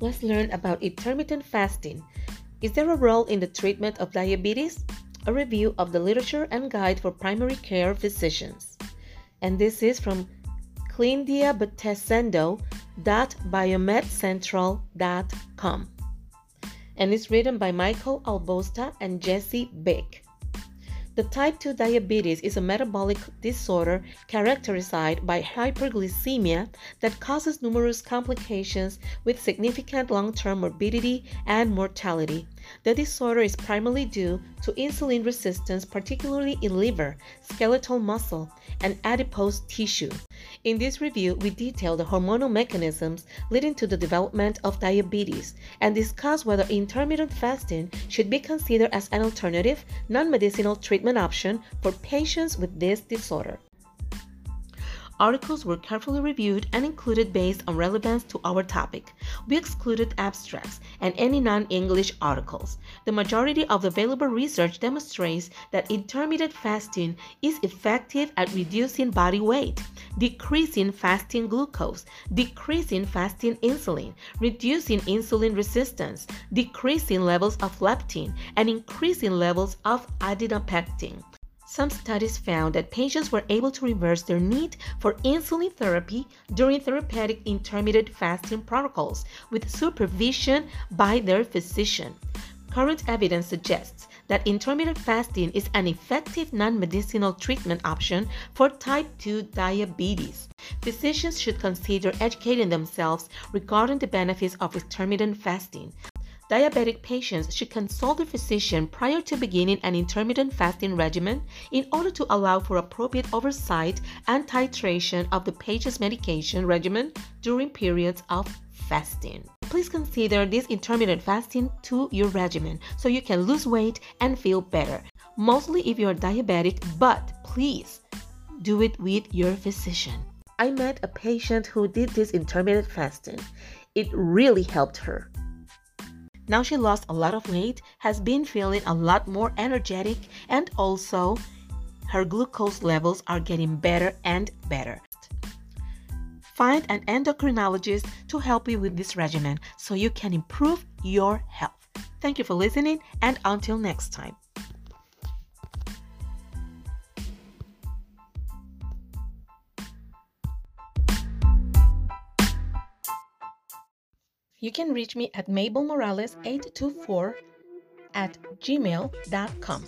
Let's learn about intermittent fasting. Is there a role in the treatment of diabetes? A review of the literature and guide for primary care physicians. And this is from clindiabetesendo.biomedcentral.com. And it's written by Michael Albosta and Jesse Bick. The type 2 diabetes is a metabolic disorder characterized by hyperglycemia that causes numerous complications with significant long term morbidity and mortality. The disorder is primarily due to insulin resistance, particularly in liver, skeletal muscle, and adipose tissue. In this review, we detail the hormonal mechanisms leading to the development of diabetes and discuss whether intermittent fasting should be considered as an alternative, non medicinal treatment option for patients with this disorder. Articles were carefully reviewed and included based on relevance to our topic. We excluded abstracts and any non English articles. The majority of available research demonstrates that intermittent fasting is effective at reducing body weight, decreasing fasting glucose, decreasing fasting insulin, reducing insulin resistance, decreasing levels of leptin, and increasing levels of adiponectin. Some studies found that patients were able to reverse their need for insulin therapy during therapeutic intermittent fasting protocols with supervision by their physician. Current evidence suggests that intermittent fasting is an effective non medicinal treatment option for type 2 diabetes. Physicians should consider educating themselves regarding the benefits of intermittent fasting. Diabetic patients should consult their physician prior to beginning an intermittent fasting regimen in order to allow for appropriate oversight and titration of the patient's medication regimen during periods of fasting. Please consider this intermittent fasting to your regimen so you can lose weight and feel better. Mostly if you're diabetic, but please do it with your physician. I met a patient who did this intermittent fasting. It really helped her. Now she lost a lot of weight, has been feeling a lot more energetic, and also her glucose levels are getting better and better. Find an endocrinologist to help you with this regimen so you can improve your health. Thank you for listening, and until next time. You can reach me at mabelmorales824 at gmail.com.